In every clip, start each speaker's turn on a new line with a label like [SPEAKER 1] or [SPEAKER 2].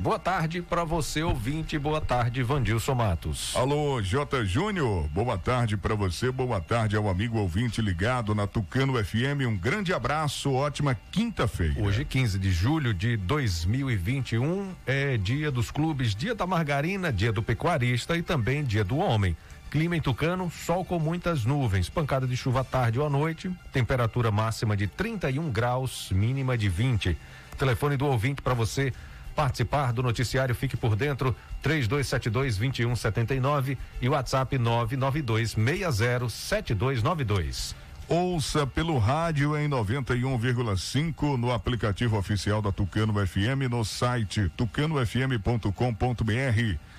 [SPEAKER 1] Boa tarde para você, ouvinte. Boa tarde, Vandilson Matos.
[SPEAKER 2] Alô, J. Júnior. Boa tarde para você. Boa tarde ao amigo ouvinte ligado na Tucano FM. Um grande abraço. Ótima quinta-feira.
[SPEAKER 1] Hoje, 15 de julho de 2021, é dia dos clubes, dia da margarina, dia do pecuarista e também dia do homem. Clima em Tucano, sol com muitas nuvens, pancada de chuva à tarde ou à noite, temperatura máxima de 31 graus, mínima de 20. Telefone do ouvinte para você participar do noticiário Fique por Dentro, 3272-2179 e WhatsApp 992607292.
[SPEAKER 2] Ouça pelo rádio em 91,5 no aplicativo oficial da Tucano FM no site tucanofm.com.br.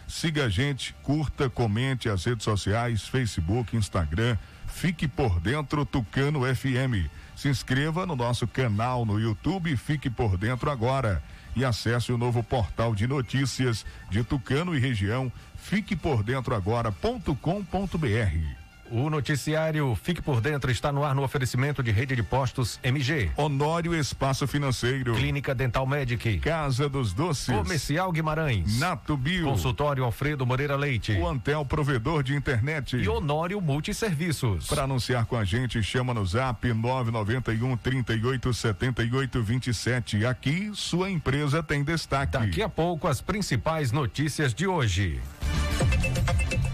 [SPEAKER 2] Siga a gente, curta, comente as redes sociais, Facebook, Instagram. Fique por dentro Tucano FM. Se inscreva no nosso canal no YouTube Fique por Dentro agora e acesse o novo portal de notícias de Tucano e região. Fique por dentro agora.com.br.
[SPEAKER 1] O noticiário Fique por Dentro está no ar no oferecimento de rede de postos MG.
[SPEAKER 2] Honório Espaço Financeiro.
[SPEAKER 1] Clínica Dental Medic.
[SPEAKER 2] Casa dos Doces.
[SPEAKER 1] Comercial Guimarães.
[SPEAKER 2] Nato Bio.
[SPEAKER 1] Consultório Alfredo Moreira Leite.
[SPEAKER 2] O Antel Provedor de Internet.
[SPEAKER 1] E Honório Multisserviços.
[SPEAKER 2] Para anunciar com a gente, chama no zap 991 38 78 27. Aqui, sua empresa tem destaque.
[SPEAKER 1] Daqui a pouco, as principais notícias de hoje.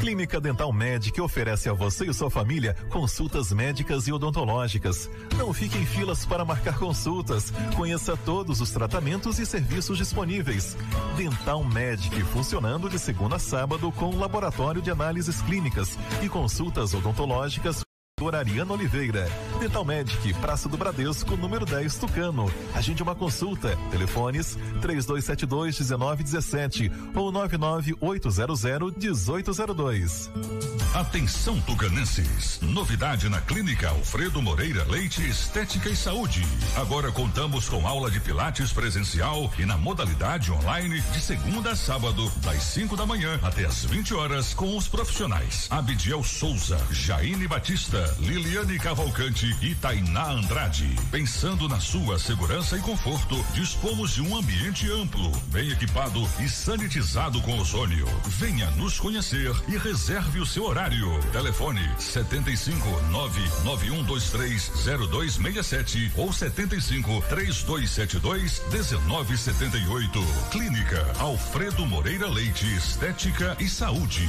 [SPEAKER 3] Clínica Dental Medic oferece a você e sua família consultas médicas e odontológicas. Não fique em filas para marcar consultas. Conheça todos os tratamentos e serviços disponíveis. Dental Medic funcionando de segunda a sábado com laboratório de análises clínicas e consultas odontológicas. Ariana Oliveira. Dental Medic, Praça do Bradesco, número 10, Tucano. Agende uma consulta. Telefones 3272 1917 ou 99800 1802.
[SPEAKER 4] Atenção tucanenses. Novidade na Clínica Alfredo Moreira Leite Estética e Saúde. Agora contamos com aula de pilates presencial e na modalidade online de segunda a sábado, das 5 da manhã até as 20 horas com os profissionais Abidiel Souza, Jaine Batista, Liliane Cavalcante e Tainá Andrade. Pensando na sua segurança e conforto, dispomos de um ambiente amplo, bem equipado e sanitizado com ozônio. Venha nos conhecer e reserve o seu horário. Telefone 75 99123 0267 ou 75 3272 1978. Clínica Alfredo Moreira Leite Estética e Saúde.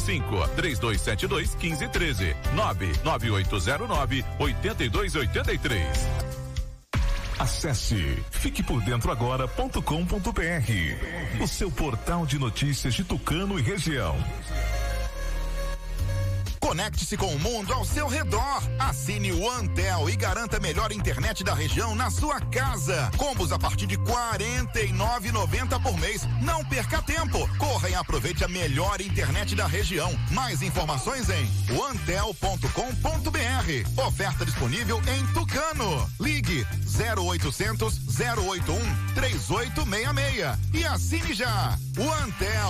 [SPEAKER 5] 75 3272 1513 99809 8283.
[SPEAKER 3] Acesse fiquepordentroagora.com.br, o seu portal de notícias de Tucano e região.
[SPEAKER 6] Conecte-se com o mundo ao seu redor. Assine o Antel e garanta a melhor internet da região na sua casa. Combos a partir de R$ 49,90 por mês. Não perca tempo. Corra e aproveite a melhor internet da região. Mais informações em antel.com.br. Oferta disponível em Tucano. Ligue 0800 081 3866 e assine já. O Antel,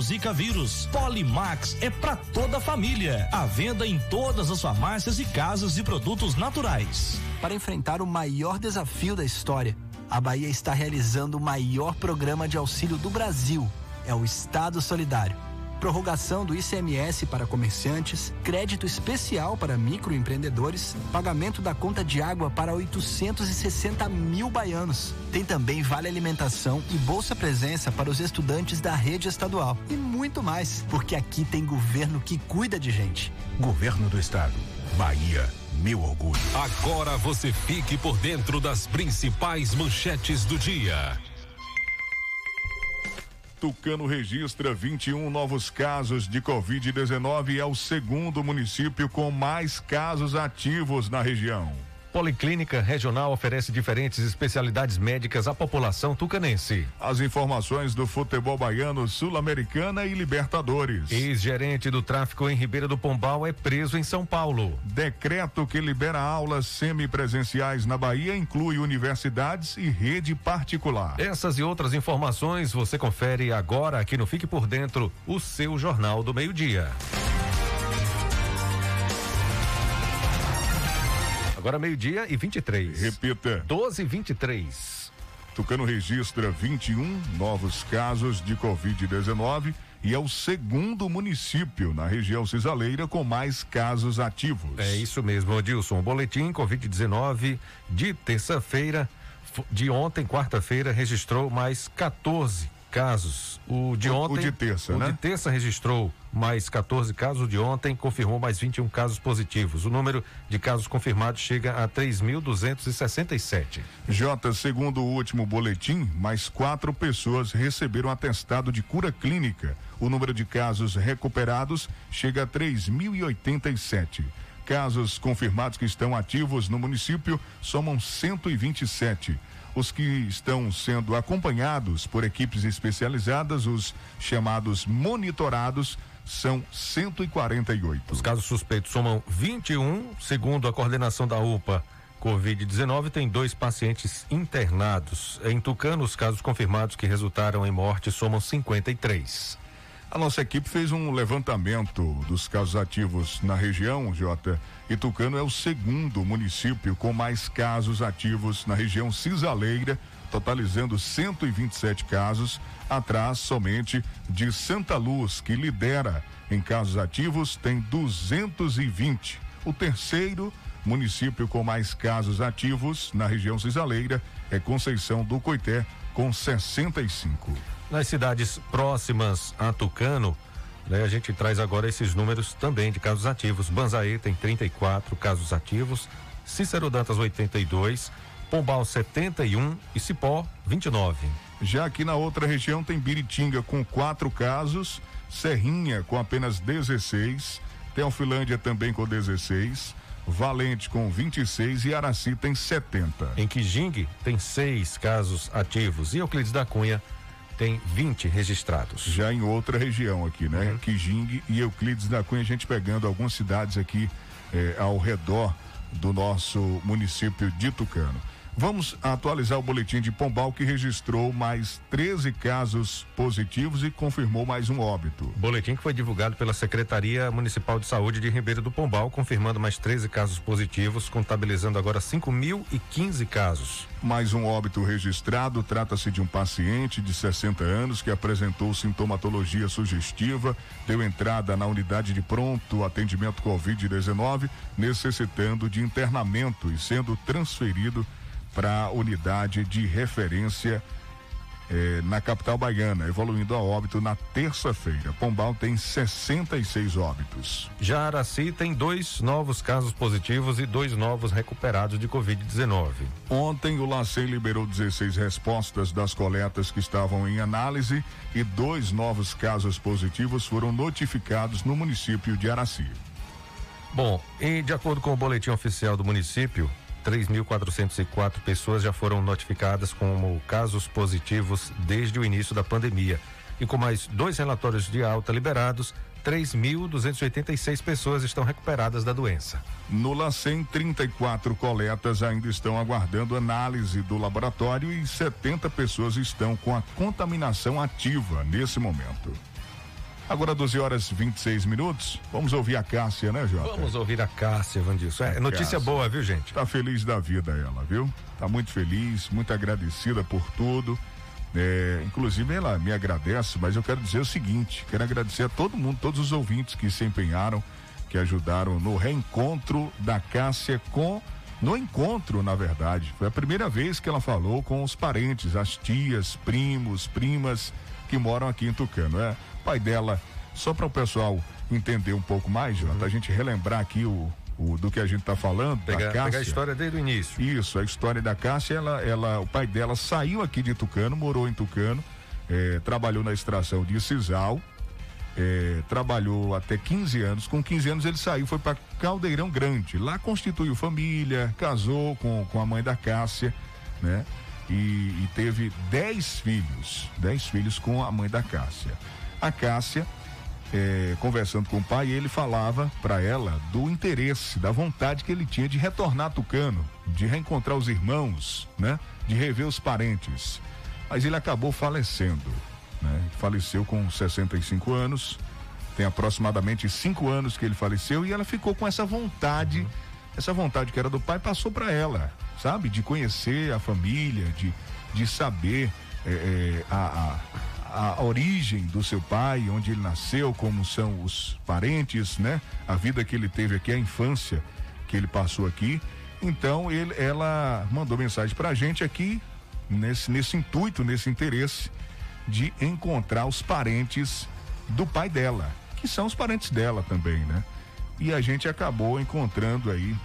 [SPEAKER 7] Zika vírus. Polimax é para toda a família. À venda em todas as farmácias e casas de produtos naturais.
[SPEAKER 8] Para enfrentar o maior desafio da história, a Bahia está realizando o maior programa de auxílio do Brasil. É o Estado Solidário prorrogação do ICMS para comerciantes, crédito especial para microempreendedores, pagamento da conta de água para 860 mil baianos. Tem também vale alimentação e bolsa presença para os estudantes da rede estadual. E muito mais, porque aqui tem governo que cuida de gente.
[SPEAKER 9] Governo do Estado. Bahia. Meu orgulho.
[SPEAKER 10] Agora você fique por dentro das principais manchetes do dia.
[SPEAKER 2] Tucano registra 21 novos casos de Covid-19 e é o segundo município com mais casos ativos na região.
[SPEAKER 1] Policlínica Regional oferece diferentes especialidades médicas à população tucanense.
[SPEAKER 2] As informações do futebol baiano, Sul-Americana e Libertadores.
[SPEAKER 1] Ex-gerente do tráfico em Ribeira do Pombal é preso em São Paulo.
[SPEAKER 2] Decreto que libera aulas semipresenciais na Bahia inclui universidades e rede particular.
[SPEAKER 1] Essas e outras informações você confere agora aqui no Fique por Dentro, o seu Jornal do Meio-Dia. Agora meio-dia e 23.
[SPEAKER 2] Repita.
[SPEAKER 1] 12 e 23.
[SPEAKER 2] Tucano registra 21 novos casos de Covid-19 e é o segundo município na região cisaleira com mais casos ativos.
[SPEAKER 1] É isso mesmo, Adilson. O boletim Covid-19 de terça-feira, de ontem, quarta-feira, registrou mais 14 casos. O de ontem.
[SPEAKER 2] O de terça,
[SPEAKER 1] o
[SPEAKER 2] né?
[SPEAKER 1] de terça registrou mais 14 casos. O de ontem confirmou mais 21 casos positivos. O número de casos confirmados chega a 3.267.
[SPEAKER 2] Jota, segundo o último boletim, mais quatro pessoas receberam atestado de cura clínica. O número de casos recuperados chega a 3.087. Casos confirmados que estão ativos no município somam 127 os que estão sendo acompanhados por equipes especializadas, os chamados monitorados, são 148.
[SPEAKER 1] Os casos suspeitos somam 21, segundo a coordenação da UPA. Covid-19 tem dois pacientes internados. Em Tucano, os casos confirmados que resultaram em morte somam 53.
[SPEAKER 2] A nossa equipe fez um levantamento dos casos ativos na região, Jota, e Tucano é o segundo município com mais casos ativos na região cisaleira, totalizando 127 casos, atrás somente de Santa Luz, que lidera em casos ativos, tem 220. O terceiro município com mais casos ativos na região cisaleira é Conceição do Coité, com 65.
[SPEAKER 1] Nas cidades próximas a Tucano, né, a gente traz agora esses números também de casos ativos. Banzaí tem 34 casos ativos, Cícero Dantas 82, Pombal 71 e Cipó 29.
[SPEAKER 2] Já aqui na outra região tem Biritinga com quatro casos, Serrinha com apenas 16, Teofilândia também com 16. Valente com 26 e Araci tem 70.
[SPEAKER 1] Em Quijingue tem seis casos ativos e Euclides da Cunha tem 20 registrados.
[SPEAKER 2] Já em outra região aqui, né? Uhum. Quijingue e Euclides da Cunha, a gente pegando algumas cidades aqui eh, ao redor do nosso município de Tucano. Vamos atualizar o boletim de Pombal que registrou mais 13 casos positivos e confirmou mais um óbito.
[SPEAKER 1] Boletim que foi divulgado pela Secretaria Municipal de Saúde de Ribeiro do Pombal, confirmando mais 13 casos positivos, contabilizando agora 5.015 casos.
[SPEAKER 2] Mais um óbito registrado. Trata-se de um paciente de 60 anos que apresentou sintomatologia sugestiva, deu entrada na unidade de pronto atendimento Covid-19, necessitando de internamento e sendo transferido para a unidade de referência eh, na capital baiana, evoluindo a óbito na terça-feira. Pombal tem 66 óbitos.
[SPEAKER 1] Já Araci tem dois novos casos positivos e dois novos recuperados de Covid-19.
[SPEAKER 2] Ontem, o LACEN liberou 16 respostas das coletas que estavam em análise e dois novos casos positivos foram notificados no município de Araci.
[SPEAKER 1] Bom, e de acordo com o boletim oficial do município, 3.404 pessoas já foram notificadas como casos positivos desde o início da pandemia. E com mais dois relatórios de alta liberados, 3.286 pessoas estão recuperadas da doença.
[SPEAKER 2] No LACEN, 34 coletas ainda estão aguardando análise do laboratório e 70 pessoas estão com a contaminação ativa nesse momento. Agora 12 horas 26 minutos. Vamos ouvir a Cássia, né, Jota?
[SPEAKER 1] Vamos ouvir a Cássia, Vandilson. É notícia
[SPEAKER 2] Cássia.
[SPEAKER 1] boa, viu, gente?
[SPEAKER 2] Tá feliz da vida ela, viu? Tá muito feliz, muito agradecida por tudo. É, inclusive ela me agradece, mas eu quero dizer o seguinte: quero agradecer a todo mundo, todos os ouvintes que se empenharam, que ajudaram no reencontro da Cássia com. No encontro, na verdade. Foi a primeira vez que ela falou com os parentes, as tias, primos, primas que moram aqui em Tucano. É, pai dela, só para o pessoal entender um pouco mais, Jota, uhum. a gente relembrar aqui o, o, do que a gente está falando.
[SPEAKER 1] Pegar, da Cássia. pegar a história desde o início.
[SPEAKER 2] Isso, a história da Cássia, ela, ela, o pai dela saiu aqui de Tucano, morou em Tucano, é, trabalhou na extração de Cisal, é, trabalhou até 15 anos. Com 15 anos ele saiu, foi para Caldeirão Grande. Lá constituiu família, casou com, com a mãe da Cássia, né? E, e teve 10 filhos, 10 filhos com a mãe da Cássia. A Cássia, é, conversando com o pai, ele falava para ela do interesse, da vontade que ele tinha de retornar a Tucano, de reencontrar os irmãos, né? De rever os parentes. Mas ele acabou falecendo, né? Faleceu com 65 anos. Tem aproximadamente cinco anos que ele faleceu e ela ficou com essa vontade, uhum. essa vontade que era do pai passou para ela, sabe? De conhecer a família, de, de saber é, é, a, a a origem do seu pai, onde ele nasceu, como são os parentes, né? A vida que ele teve aqui, a infância que ele passou aqui. Então, ele, ela mandou mensagem pra gente aqui, nesse, nesse intuito, nesse interesse de encontrar os parentes do pai dela, que são os parentes dela também, né? E a gente acabou encontrando aí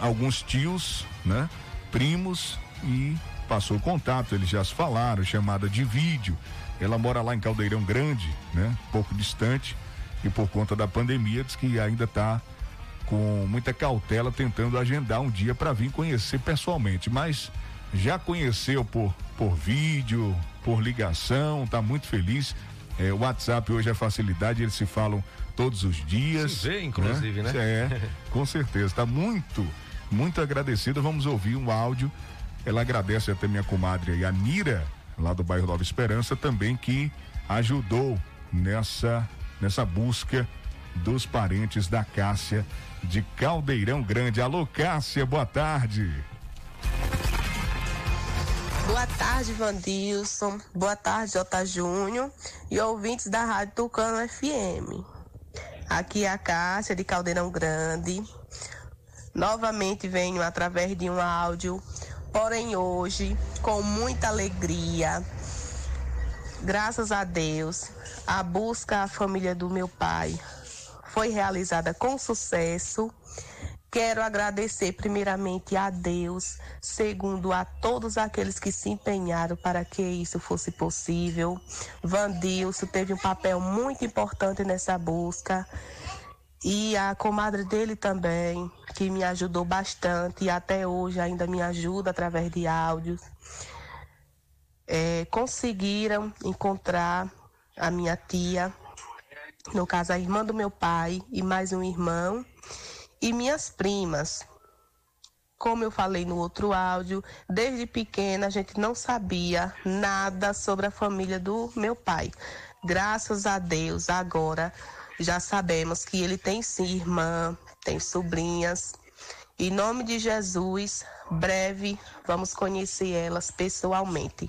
[SPEAKER 2] alguns tios, né? Primos e passou o contato, eles já se falaram, chamada de vídeo. Ela mora lá em Caldeirão Grande, né? Pouco distante. E por conta da pandemia, diz que ainda está com muita cautela tentando agendar um dia para vir conhecer pessoalmente. Mas já conheceu por, por vídeo, por ligação, está muito feliz. É, o WhatsApp hoje é facilidade, eles se falam todos os dias. Se
[SPEAKER 1] vê, inclusive, né? né?
[SPEAKER 2] É, com certeza. Está muito, muito agradecida. Vamos ouvir um áudio. Ela agradece até minha comadre a Nira lá do bairro Nova Esperança, também que ajudou nessa, nessa busca dos parentes da Cássia de Caldeirão Grande. Alô, Cássia, boa tarde.
[SPEAKER 11] Boa tarde, Vandilson. Boa tarde, J. Júnior e ouvintes da Rádio Tucano FM. Aqui é a Cássia de Caldeirão Grande. Novamente venho através de um áudio Porém, hoje, com muita alegria, graças a Deus, a busca à família do meu pai foi realizada com sucesso. Quero agradecer primeiramente a Deus, segundo a todos aqueles que se empenharam para que isso fosse possível. Vandilson teve um papel muito importante nessa busca e a comadre dele também, que me ajudou bastante e até hoje ainda me ajuda através de áudios. É, conseguiram encontrar a minha tia, no caso a irmã do meu pai e mais um irmão, e minhas primas. como eu falei no outro áudio, desde pequena a gente não sabia nada sobre a família do meu pai. Graças a Deus, agora já sabemos que ele tem sim irmã, tem sobrinhas. Em nome de Jesus, breve vamos conhecer elas pessoalmente.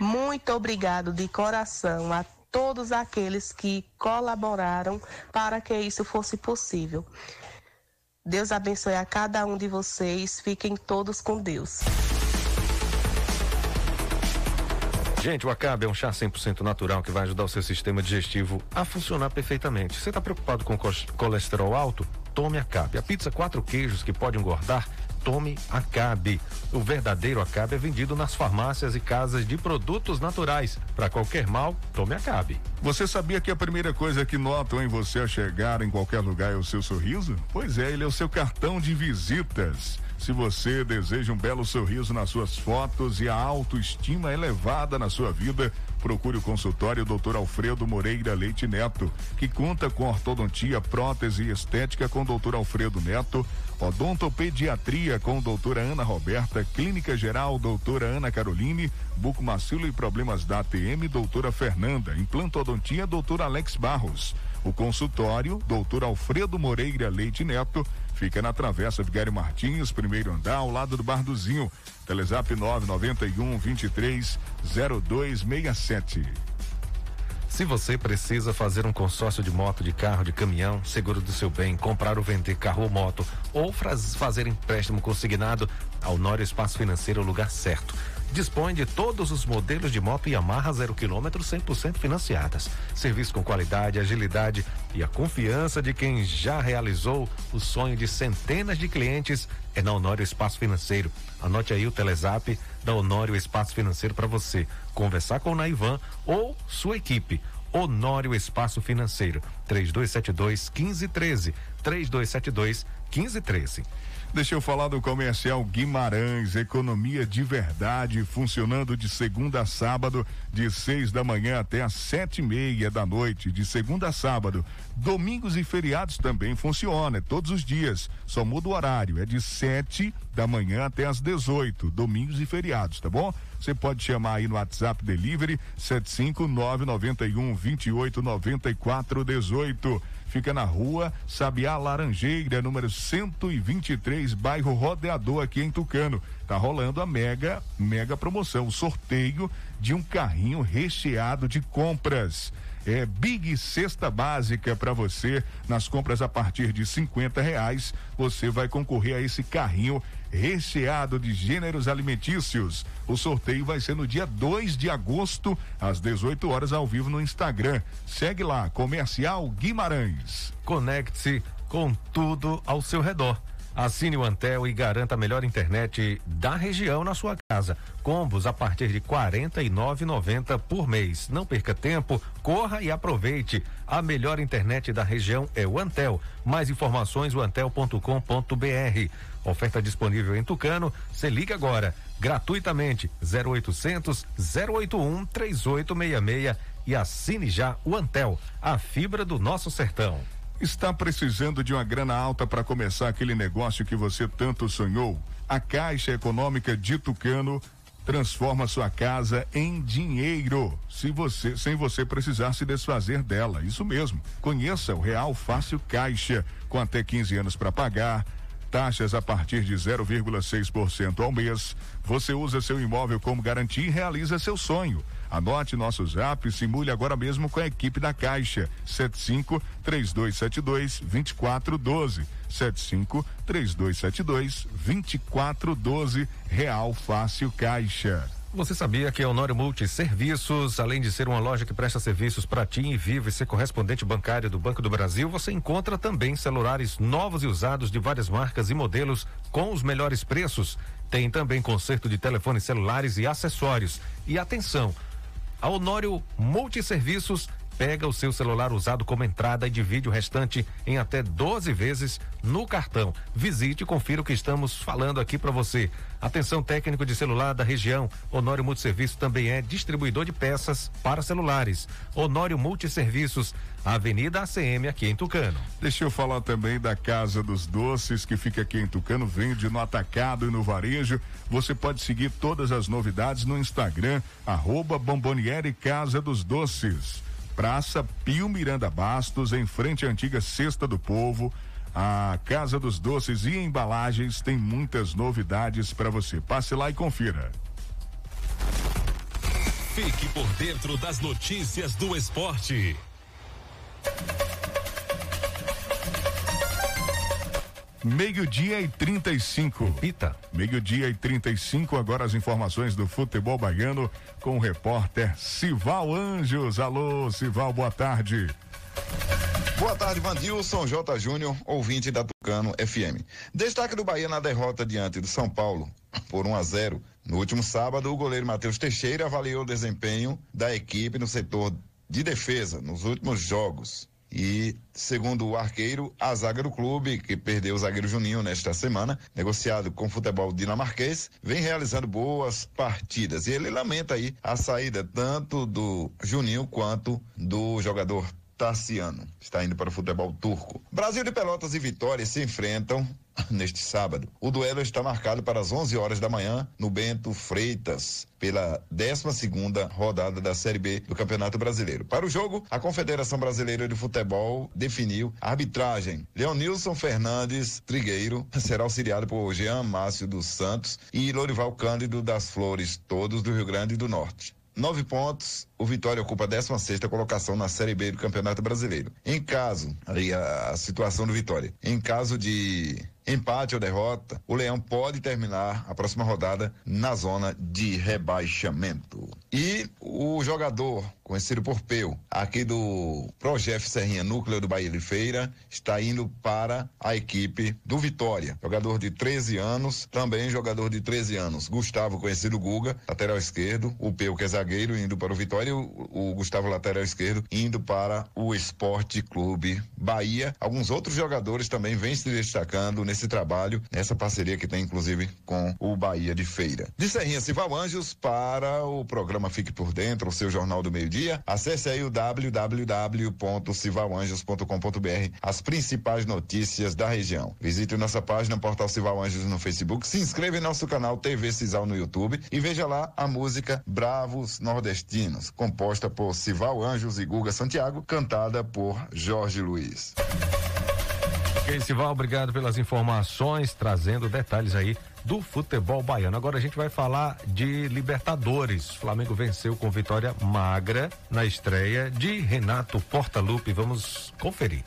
[SPEAKER 11] Muito obrigado de coração a todos aqueles que colaboraram para que isso fosse possível. Deus abençoe a cada um de vocês. Fiquem todos com Deus.
[SPEAKER 1] Gente, o Acabe é um chá 100% natural que vai ajudar o seu sistema digestivo a funcionar perfeitamente. Você está preocupado com colesterol alto? Tome Acabe. A pizza quatro queijos que pode engordar? Tome Acabe. O verdadeiro Acabe é vendido nas farmácias e casas de produtos naturais. Para qualquer mal, tome Acabe.
[SPEAKER 2] Você sabia que a primeira coisa que notam em você a chegar em qualquer lugar é o seu sorriso? Pois é, ele é o seu cartão de visitas. Se você deseja um belo sorriso nas suas fotos e a autoestima elevada na sua vida, procure o consultório Dr. Alfredo Moreira Leite Neto, que conta com ortodontia, prótese e estética com Dr. Alfredo Neto, odontopediatria com doutora Ana Roberta, clínica geral doutora Ana Caroline, bucomacilo e problemas da ATM, doutora Fernanda, implantodontia doutor Alex Barros. O consultório, doutor Alfredo Moreira Leite Neto, fica na Travessa Vigário Martins, primeiro andar, ao lado do Barduzinho. Telezap 991 23 0267.
[SPEAKER 1] Se você precisa fazer um consórcio de moto, de carro, de caminhão, seguro do seu bem, comprar ou vender carro ou moto, ou fazer empréstimo consignado, ao Nório Espaço Financeiro é o lugar certo dispõe de todos os modelos de moto Yamaha zero quilômetro 100% financiadas. Serviço com qualidade, agilidade e a confiança de quem já realizou o sonho de centenas de clientes é na Honório Espaço Financeiro. Anote aí o Telezap da Honório Espaço Financeiro para você conversar com o Naivan ou sua equipe. Honório Espaço Financeiro, 3272 1513, 3272 1513.
[SPEAKER 2] Deixa eu falar do comercial Guimarães, economia de verdade, funcionando de segunda a sábado, de seis da manhã até às sete e meia da noite, de segunda a sábado. Domingos e feriados também funciona, é todos os dias, só muda o horário, é de sete da manhã até às dezoito, domingos e feriados, tá bom? Você pode chamar aí no WhatsApp Delivery 75991 289418 fica na rua Sabiá Laranjeira, número 123, bairro Rodeador, aqui em Tucano. Tá rolando a mega, mega promoção, sorteio de um carrinho recheado de compras é Big Cesta Básica para você. Nas compras a partir de 50 reais, você vai concorrer a esse carrinho recheado de gêneros alimentícios. O sorteio vai ser no dia 2 de agosto, às 18 horas, ao vivo no Instagram. Segue lá, Comercial Guimarães.
[SPEAKER 1] Conecte-se com tudo ao seu redor. Assine o Antel e garanta a melhor internet da região na sua casa. Combos a partir de R$ 49,90 por mês. Não perca tempo, corra e aproveite. A melhor internet da região é o Antel. Mais informações antel.com.br. Oferta disponível em Tucano. Se liga agora, gratuitamente 0800 081 3866 e assine já o Antel, a fibra do nosso sertão.
[SPEAKER 2] Está precisando de uma grana alta para começar aquele negócio que você tanto sonhou? A Caixa Econômica de Tucano transforma sua casa em dinheiro, se você, sem você precisar se desfazer dela. Isso mesmo. Conheça o Real Fácil Caixa, com até 15 anos para pagar taxas a partir de 0,6% ao mês. Você usa seu imóvel como garantia e realiza seu sonho. Anote nosso zap, simule agora mesmo com a equipe da Caixa. 75 3272 2412. 75 3272 2412. Real Fácil Caixa.
[SPEAKER 1] Você sabia que a Honório Multiserviços, além de ser uma loja que presta serviços para TIM e Vivo e ser correspondente bancário do Banco do Brasil, você encontra também celulares novos e usados de várias marcas e modelos com os melhores preços. Tem também conserto de telefones celulares e acessórios. E atenção, a Honório Multiserviços pega o seu celular usado como entrada e divide o restante em até 12 vezes no cartão. Visite e confira o que estamos falando aqui para você. Atenção técnico de celular da região. Honório Multiserviço também é distribuidor de peças para celulares. Honório Multiserviços, Avenida ACM aqui em Tucano.
[SPEAKER 2] Deixa eu falar também da Casa dos Doces que fica aqui em Tucano, vende no atacado e no varejo. Você pode seguir todas as novidades no Instagram, arroba Bomboniere Casa dos Doces. Praça Pio Miranda Bastos, em frente à antiga Cesta do Povo. A Casa dos Doces e Embalagens tem muitas novidades para você. Passe lá e confira.
[SPEAKER 10] Fique por dentro das notícias do esporte.
[SPEAKER 2] Meio-dia e 35.
[SPEAKER 1] Pita.
[SPEAKER 2] Meio-dia e 35. Agora as informações do futebol baiano com o repórter Sival Anjos. Alô, Sival, boa tarde.
[SPEAKER 12] Boa tarde, Vandilson J. Júnior, ouvinte da Tucano FM. Destaque do Bahia na derrota diante do São Paulo por 1 a 0. No último sábado, o goleiro Matheus Teixeira avaliou o desempenho da equipe no setor de defesa nos últimos jogos. E, segundo o arqueiro, a zaga do clube, que perdeu o zagueiro Juninho nesta semana, negociado com o futebol dinamarquês, vem realizando boas partidas. E ele lamenta aí a saída tanto do Juninho quanto do jogador Tarciano. Está indo para o futebol turco. Brasil de Pelotas e Vitória se enfrentam neste sábado. O duelo está marcado para as 11 horas da manhã no Bento Freitas, pela 12 rodada da Série B do Campeonato Brasileiro. Para o jogo, a Confederação Brasileira de Futebol definiu a arbitragem. Leonilson Fernandes Trigueiro será auxiliado por Jean Márcio dos Santos e Lorival Cândido das Flores, todos do Rio Grande do Norte. Nove pontos, o Vitória ocupa a 16 colocação na Série B do Campeonato Brasileiro. Em caso, aí a, a situação do Vitória, em caso de empate ou derrota, o Leão pode terminar a próxima rodada na zona de rebaixamento. E o jogador conhecido por Peu, aqui do Projeto Serrinha Núcleo do Bahia de Feira, está indo para a equipe do Vitória. Jogador de 13 anos, também jogador de 13 anos. Gustavo, conhecido Guga, lateral esquerdo. O Peu, que é zagueiro, indo para o Vitória. O, o Gustavo, lateral esquerdo, indo para o Esporte Clube Bahia. Alguns outros jogadores também vêm se destacando nesse trabalho, nessa parceria que tem, inclusive, com o Bahia de Feira. De Serrinha Cival Anjos para o programa Fique por Dentro, o seu jornal do meio-dia dia, acesse aí o www.civalanjos.com.br, as principais notícias da região. Visite nossa página Portal Cival Anjos no Facebook, se inscreva em nosso canal TV Cisal no YouTube e veja lá a música Bravos Nordestinos, composta por Cival Anjos e Guga Santiago, cantada por Jorge Luiz.
[SPEAKER 1] Ok, Sival, obrigado pelas informações, trazendo detalhes aí do futebol baiano. Agora a gente vai falar de Libertadores. Flamengo venceu com vitória magra na estreia de Renato Portaluppi. Vamos conferir.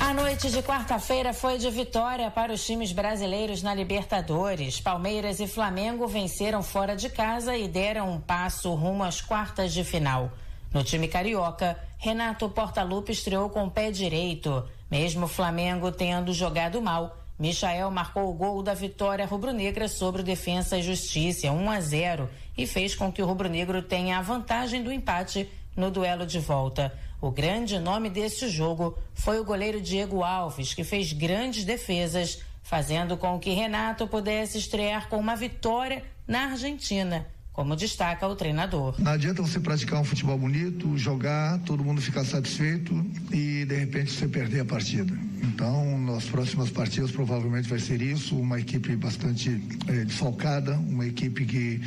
[SPEAKER 13] A noite de quarta-feira foi de vitória para os times brasileiros na Libertadores. Palmeiras e Flamengo venceram fora de casa e deram um passo rumo às quartas de final. No time carioca, Renato Portaluppi estreou com o pé direito. Mesmo o Flamengo tendo jogado mal, Michael marcou o gol da vitória rubro-negra sobre o Defensa e Justiça, 1 a 0, e fez com que o rubro-negro tenha a vantagem do empate no duelo de volta. O grande nome desse jogo foi o goleiro Diego Alves, que fez grandes defesas, fazendo com que Renato pudesse estrear com uma vitória na Argentina como destaca o treinador.
[SPEAKER 14] Não adianta você praticar um futebol bonito, jogar, todo mundo ficar satisfeito e de repente você perder a partida. Então, nas próximas partidas provavelmente vai ser isso, uma equipe bastante é, desfalcada, uma equipe que,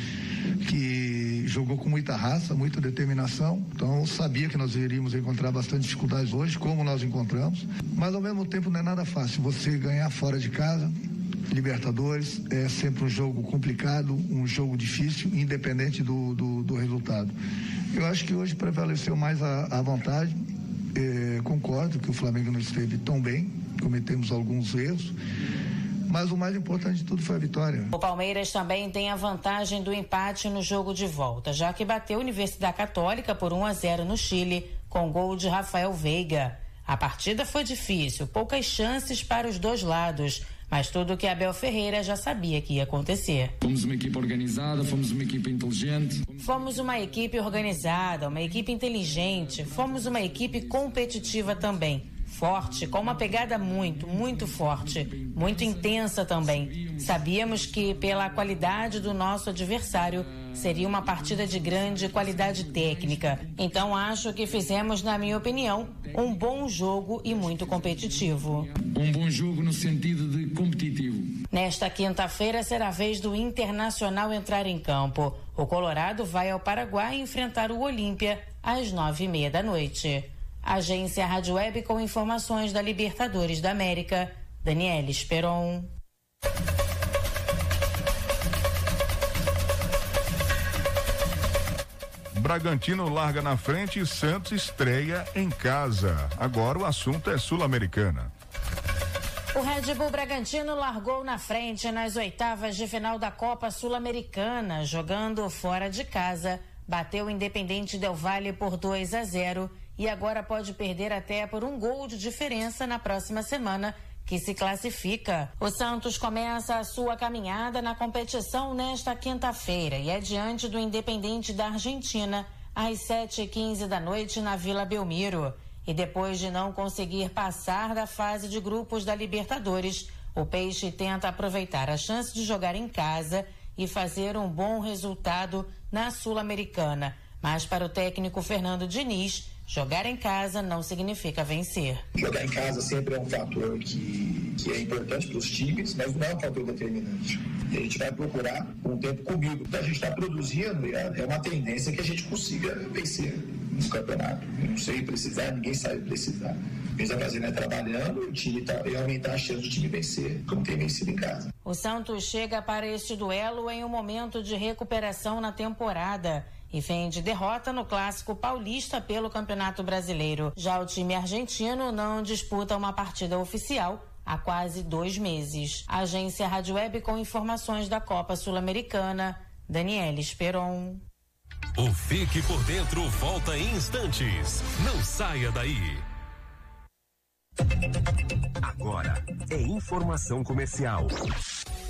[SPEAKER 14] que jogou com muita raça, muita determinação. Então, sabia que nós iríamos encontrar bastante dificuldades hoje, como nós encontramos. Mas ao mesmo tempo não é nada fácil você ganhar fora de casa, Libertadores é sempre um jogo complicado, um jogo difícil, independente do, do, do resultado. Eu acho que hoje prevaleceu mais a, a vontade. É, concordo que o Flamengo não esteve tão bem, cometemos alguns erros. Mas o mais importante de tudo foi a vitória.
[SPEAKER 13] O Palmeiras também tem a vantagem do empate no jogo de volta, já que bateu a Universidade Católica por 1 a 0 no Chile, com gol de Rafael Veiga. A partida foi difícil, poucas chances para os dois lados, mas tudo que Abel Ferreira já sabia que ia acontecer.
[SPEAKER 15] Fomos uma equipe organizada, fomos uma equipe inteligente.
[SPEAKER 13] Fomos uma equipe organizada, uma equipe inteligente, fomos uma equipe competitiva também forte, com uma pegada muito, muito forte, muito intensa também. Sabíamos que, pela qualidade do nosso adversário, seria uma partida de grande qualidade técnica. Então, acho que fizemos, na minha opinião, um bom jogo e muito competitivo.
[SPEAKER 15] Um bom jogo no sentido de competitivo.
[SPEAKER 13] Nesta quinta-feira será a vez do Internacional entrar em campo. O Colorado vai ao Paraguai enfrentar o Olímpia às nove e meia da noite. Agência Rádio Web com informações da Libertadores da América. Daniela Esperon.
[SPEAKER 2] Bragantino larga na frente e Santos estreia em casa. Agora o assunto é sul-americana.
[SPEAKER 13] O Red Bull Bragantino largou na frente nas oitavas de final da Copa Sul-Americana, jogando fora de casa. Bateu o Independente Del Valle por 2 a 0 e agora pode perder até por um gol de diferença na próxima semana, que se classifica. O Santos começa a sua caminhada na competição nesta quinta-feira e é diante do Independente da Argentina, às 7h15 da noite na Vila Belmiro. E depois de não conseguir passar da fase de grupos da Libertadores, o Peixe tenta aproveitar a chance de jogar em casa e fazer um bom resultado na Sul-Americana. Mas para o técnico Fernando Diniz, Jogar em casa não significa vencer.
[SPEAKER 16] Jogar em casa sempre é um fator que, que é importante para os times, mas não é um fator determinante. E a gente vai procurar um tempo comigo. A gente está produzindo e é, é uma tendência que a gente consiga vencer no campeonato. Eu não sei precisar, ninguém sabe precisar. O que a gente está fazendo é trabalhando o time tá, e aumentar a chance do time vencer, como tem vencido em casa.
[SPEAKER 13] O Santos chega para este duelo em um momento de recuperação na temporada e vem de derrota no clássico paulista pelo Campeonato Brasileiro. Já o time argentino não disputa uma partida oficial há quase dois meses. Agência Rádio Web com informações da Copa Sul-Americana. Daniela Esperon.
[SPEAKER 10] O Fique por Dentro volta em instantes. Não saia daí.
[SPEAKER 17] Agora é informação comercial.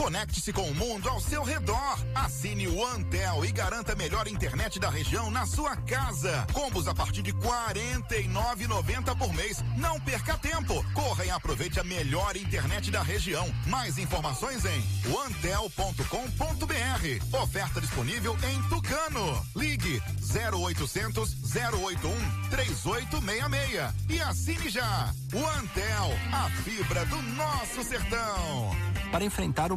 [SPEAKER 6] Conecte-se com o mundo ao seu redor. Assine o Antel e garanta a melhor internet da região na sua casa. Combos a partir de R$ 49,90 por mês. Não perca tempo. Corra e aproveite a melhor internet da região. Mais informações em antel.com.br. Oferta disponível em Tucano. Ligue 0800 081 3866 e assine já. O Antel, a fibra do nosso sertão.
[SPEAKER 8] Para enfrentar o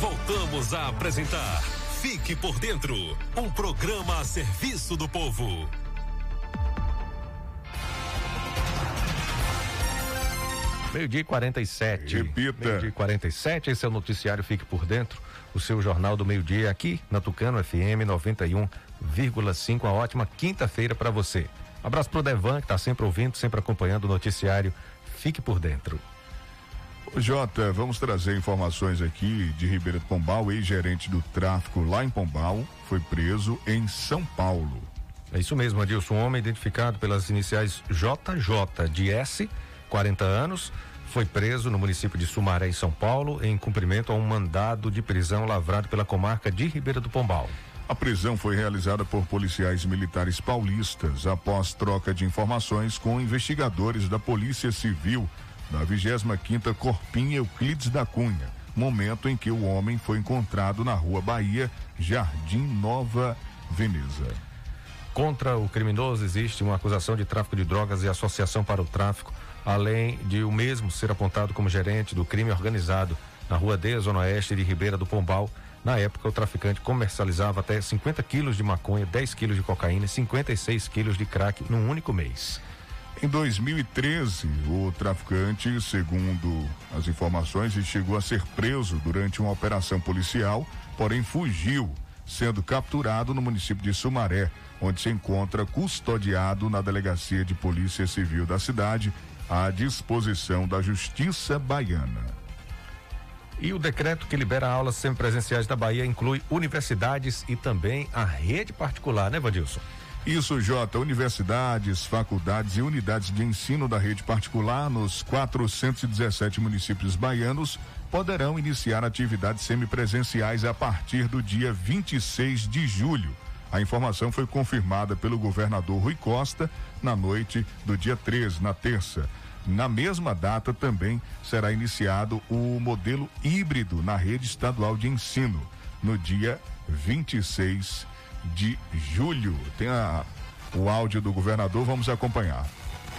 [SPEAKER 10] Voltamos a apresentar Fique por Dentro um programa a serviço do povo.
[SPEAKER 1] Meio-dia e 47.
[SPEAKER 2] Repita.
[SPEAKER 1] Meio-dia e 47. Esse é o noticiário Fique por Dentro, o seu jornal do meio-dia aqui na Tucano FM 91,5. Uma ótima quinta-feira para você. Um abraço pro Devan, que está sempre ouvindo, sempre acompanhando o noticiário Fique por Dentro.
[SPEAKER 2] Jota, vamos trazer informações aqui de Ribeira do Pombal, ex-gerente do tráfico lá em Pombal, foi preso em São Paulo.
[SPEAKER 1] É isso mesmo, Adilson. Um homem identificado pelas iniciais JJ de S, 40 anos, foi preso no município de Sumaré, em São Paulo, em cumprimento a um mandado de prisão lavrado pela comarca de Ribeira do Pombal.
[SPEAKER 2] A prisão foi realizada por policiais militares paulistas após troca de informações com investigadores da Polícia Civil da 25ª Corpinha Euclides da Cunha, momento em que o homem foi encontrado na Rua Bahia, Jardim Nova Veneza.
[SPEAKER 1] Contra o criminoso existe uma acusação de tráfico de drogas e associação para o tráfico, além de o mesmo ser apontado como gerente do crime organizado na Rua D, Zona Oeste de Ribeira do Pombal. Na época, o traficante comercializava até 50 quilos de maconha, 10 quilos de cocaína e 56 quilos de crack num único mês.
[SPEAKER 2] Em 2013, o traficante, segundo as informações, chegou a ser preso durante uma operação policial, porém fugiu, sendo capturado no município de Sumaré, onde se encontra custodiado na delegacia de polícia civil da cidade, à disposição da Justiça Baiana.
[SPEAKER 1] E o decreto que libera aulas semipresenciais da Bahia inclui universidades e também a rede particular, né, Vadilson?
[SPEAKER 2] Isso, Jota, universidades, faculdades e unidades de ensino da rede particular nos 417 municípios baianos poderão iniciar atividades semipresenciais a partir do dia 26 de julho. A informação foi confirmada pelo governador Rui Costa na noite do dia 13, na terça. Na mesma data também será iniciado o modelo híbrido na rede estadual de ensino, no dia 26 de julho. Tem a, o áudio do governador, vamos acompanhar.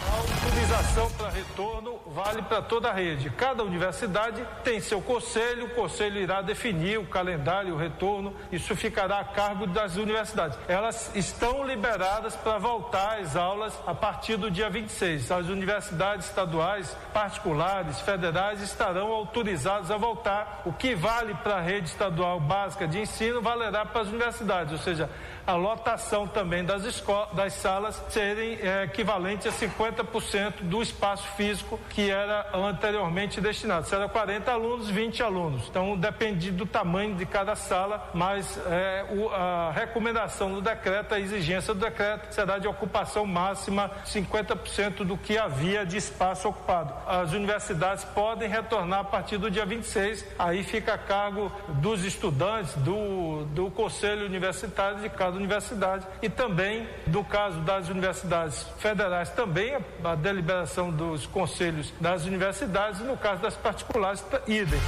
[SPEAKER 18] A autorização para retorno vale para toda a rede. Cada universidade tem seu conselho, o conselho irá definir o calendário, o retorno, isso ficará a cargo das universidades. Elas estão liberadas para voltar às aulas a partir do dia 26. As universidades estaduais, particulares, federais estarão autorizadas a voltar. O que vale para a rede estadual básica de ensino valerá para as universidades, ou seja, a lotação também das, das salas serem é, equivalente a 50% do espaço físico que era anteriormente destinado. Se era 40 alunos, 20 alunos. Então depende do tamanho de cada sala, mas é, o, a recomendação do decreto, a exigência do decreto será de ocupação máxima 50% do que havia de espaço ocupado. As universidades podem retornar a partir do dia 26, aí fica a cargo dos estudantes, do, do conselho universitário de cada universidade e também, do caso das universidades federais, também a, deliberação dos conselhos das universidades e no caso das particulares, idem.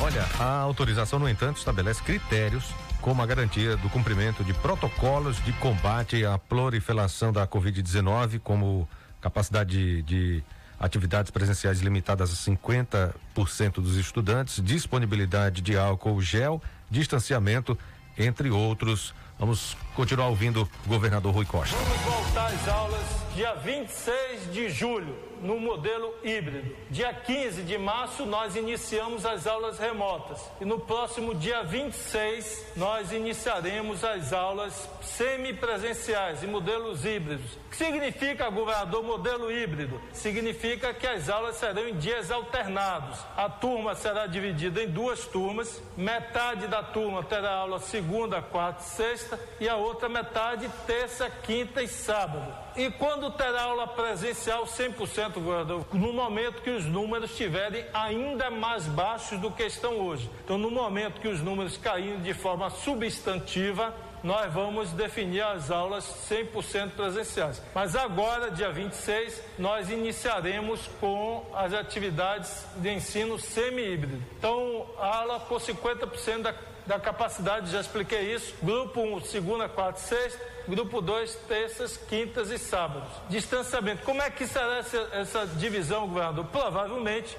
[SPEAKER 1] Olha, a autorização, no entanto, estabelece critérios como a garantia do cumprimento de protocolos de combate à proliferação da Covid-19, como capacidade de, de atividades presenciais limitadas a 50% dos estudantes, disponibilidade de álcool gel, distanciamento, entre outros. Vamos continuar ouvindo o governador Rui Costa.
[SPEAKER 18] Vamos voltar às aulas dia 26 de julho no modelo híbrido. Dia 15 de março, nós iniciamos as aulas remotas. E no próximo dia 26, nós iniciaremos as aulas semipresenciais e modelos híbridos. O que significa, governador, modelo híbrido? Significa que as aulas serão em dias alternados. A turma será dividida em duas turmas. Metade da turma terá aula segunda, quarta e sexta, e a outra metade terça, quinta e sábado. E quando terá aula presencial 100%, governador? No momento que os números estiverem ainda mais baixos do que estão hoje. Então, no momento que os números caírem de forma substantiva, nós vamos definir as aulas 100% presenciais. Mas agora, dia 26, nós iniciaremos com as atividades de ensino semi-híbrido. Então, aula com 50% da, da capacidade, já expliquei isso. Grupo 1, segunda, quarta sexta grupo 2, terças, quintas e sábados. Distanciamento. Como é que será essa, essa divisão, governador? Provavelmente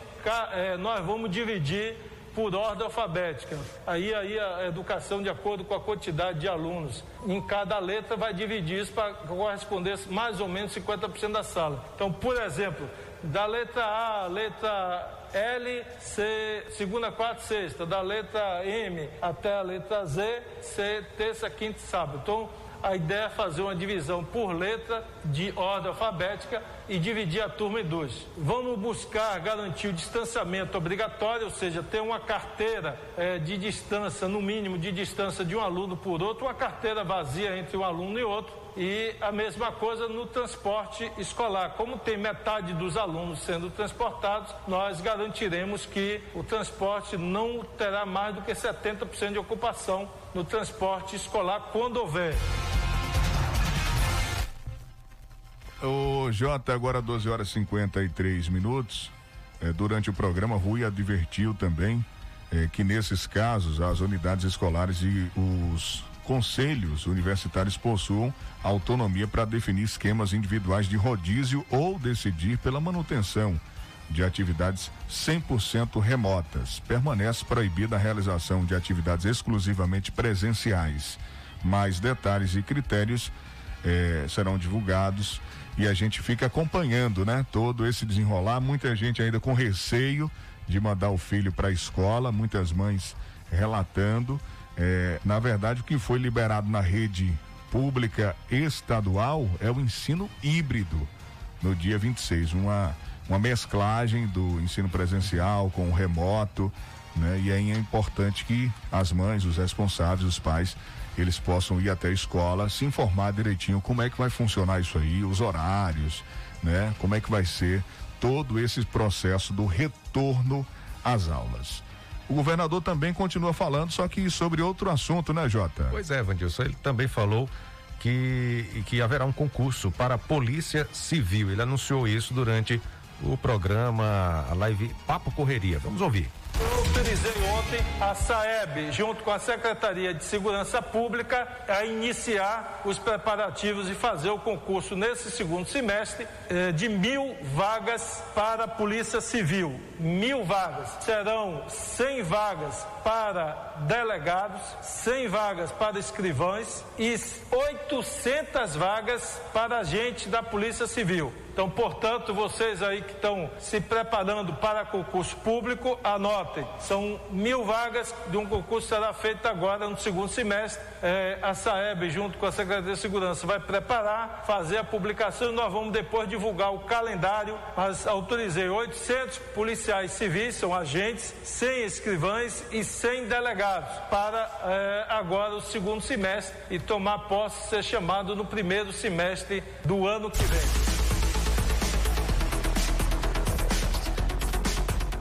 [SPEAKER 18] é, nós vamos dividir por ordem alfabética. Aí, aí a educação de acordo com a quantidade de alunos. Em cada letra vai dividir isso para corresponder mais ou menos 50% da sala. Então, por exemplo, da letra A, letra L, segunda, quarta, sexta, da letra M até a letra Z, C, terça, quinta e sábado. Então, a ideia é fazer uma divisão por letra de ordem alfabética e dividir a turma em dois. Vamos buscar garantir o distanciamento obrigatório, ou seja, ter uma carteira é, de distância, no mínimo de distância de um aluno por outro, uma carteira vazia entre um aluno e outro. E a mesma coisa no transporte escolar. Como tem metade dos alunos sendo transportados, nós garantiremos que o transporte não terá mais do que 70% de ocupação no transporte escolar quando houver.
[SPEAKER 2] O Jota, agora 12 horas e 53 minutos. É, durante o programa, Rui advertiu também é, que nesses casos as unidades escolares e os conselhos universitários possuam autonomia para definir esquemas individuais de rodízio ou decidir pela manutenção de atividades 100% remotas. Permanece proibida a realização de atividades exclusivamente presenciais. Mais detalhes e critérios eh, serão divulgados e a gente fica acompanhando, né? Todo esse desenrolar, muita gente ainda com receio de mandar o filho para a escola, muitas mães relatando. É, na verdade, o que foi liberado na rede pública estadual é o ensino híbrido no dia 26, uma uma mesclagem do ensino presencial com o remoto, né? E aí é importante que as mães, os responsáveis, os pais eles possam ir até a escola, se informar direitinho como é que vai funcionar isso aí, os horários, né? Como é que vai ser todo esse processo do retorno às aulas. O governador também continua falando, só que sobre outro assunto, né, Jota?
[SPEAKER 1] Pois é, Vandilson, ele também falou que, que haverá um concurso para a Polícia Civil. Ele anunciou isso durante o programa, live Papo Correria. Vamos ouvir.
[SPEAKER 18] Autorizei ontem a SAEB, junto com a Secretaria de Segurança Pública, a iniciar os preparativos e fazer o concurso nesse segundo semestre eh, de mil vagas para a Polícia Civil. Mil vagas. Serão 100 vagas para delegados, 100 vagas para escrivães e 800 vagas para agentes da Polícia Civil. Então, portanto, vocês aí que estão se preparando para concurso público, anotem: São mil vagas de um concurso que será feito agora no segundo semestre. É, a SAEB, junto com a Secretaria de Segurança, vai preparar, fazer a publicação e nós vamos depois divulgar o calendário. Mas autorizei 800 policiais civis, são agentes, 100 escrivães e 100 delegados para é, agora o segundo semestre e tomar posse, ser chamado no primeiro semestre do ano que vem.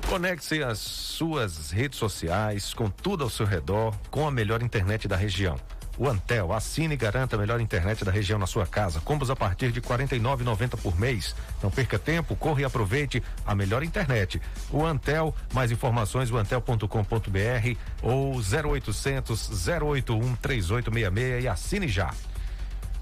[SPEAKER 1] Conecte-se às suas redes sociais, com tudo ao seu redor, com a melhor internet da região. O Antel, assine e garanta a melhor internet da região na sua casa. Combos a partir de R$ 49,90 por mês. Não perca tempo, corra e aproveite a melhor internet. O Antel, mais informações, o antel.com.br ou 0800 081 3866 e assine já.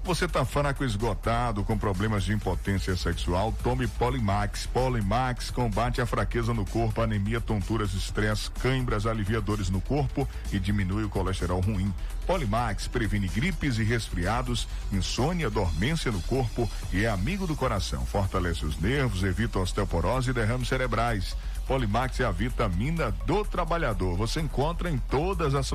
[SPEAKER 2] Você tá fraco esgotado com problemas de impotência sexual? Tome Polimax. Polimax combate a fraqueza no corpo, anemia, tonturas, estresse, cãibras, alivia dores no corpo e diminui o colesterol ruim. Polimax previne gripes e resfriados, insônia, dormência no corpo e é amigo do coração. Fortalece os nervos, evita osteoporose e derrames cerebrais. Polimax é a vitamina do trabalhador. Você encontra em todas as,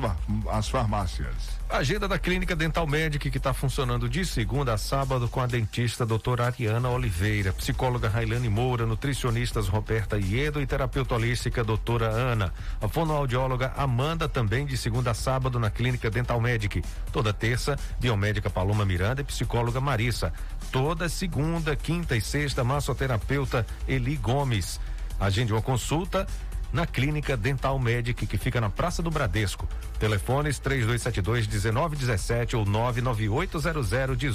[SPEAKER 2] as farmácias.
[SPEAKER 1] Agenda da Clínica Dental Medic que está funcionando de segunda a sábado com a dentista doutora Ariana Oliveira, psicóloga Railane Moura, nutricionistas Roberta Iedo e terapeuta holística doutora Ana. A fonoaudióloga Amanda também de segunda a sábado na Clínica Dental Medic. Toda terça, biomédica Paloma Miranda e psicóloga Marissa. Toda segunda, quinta e sexta, massoterapeuta Eli Gomes. Agende uma consulta na Clínica Dental Medic, que fica na Praça do Bradesco. Telefones 3272 1917 ou 99800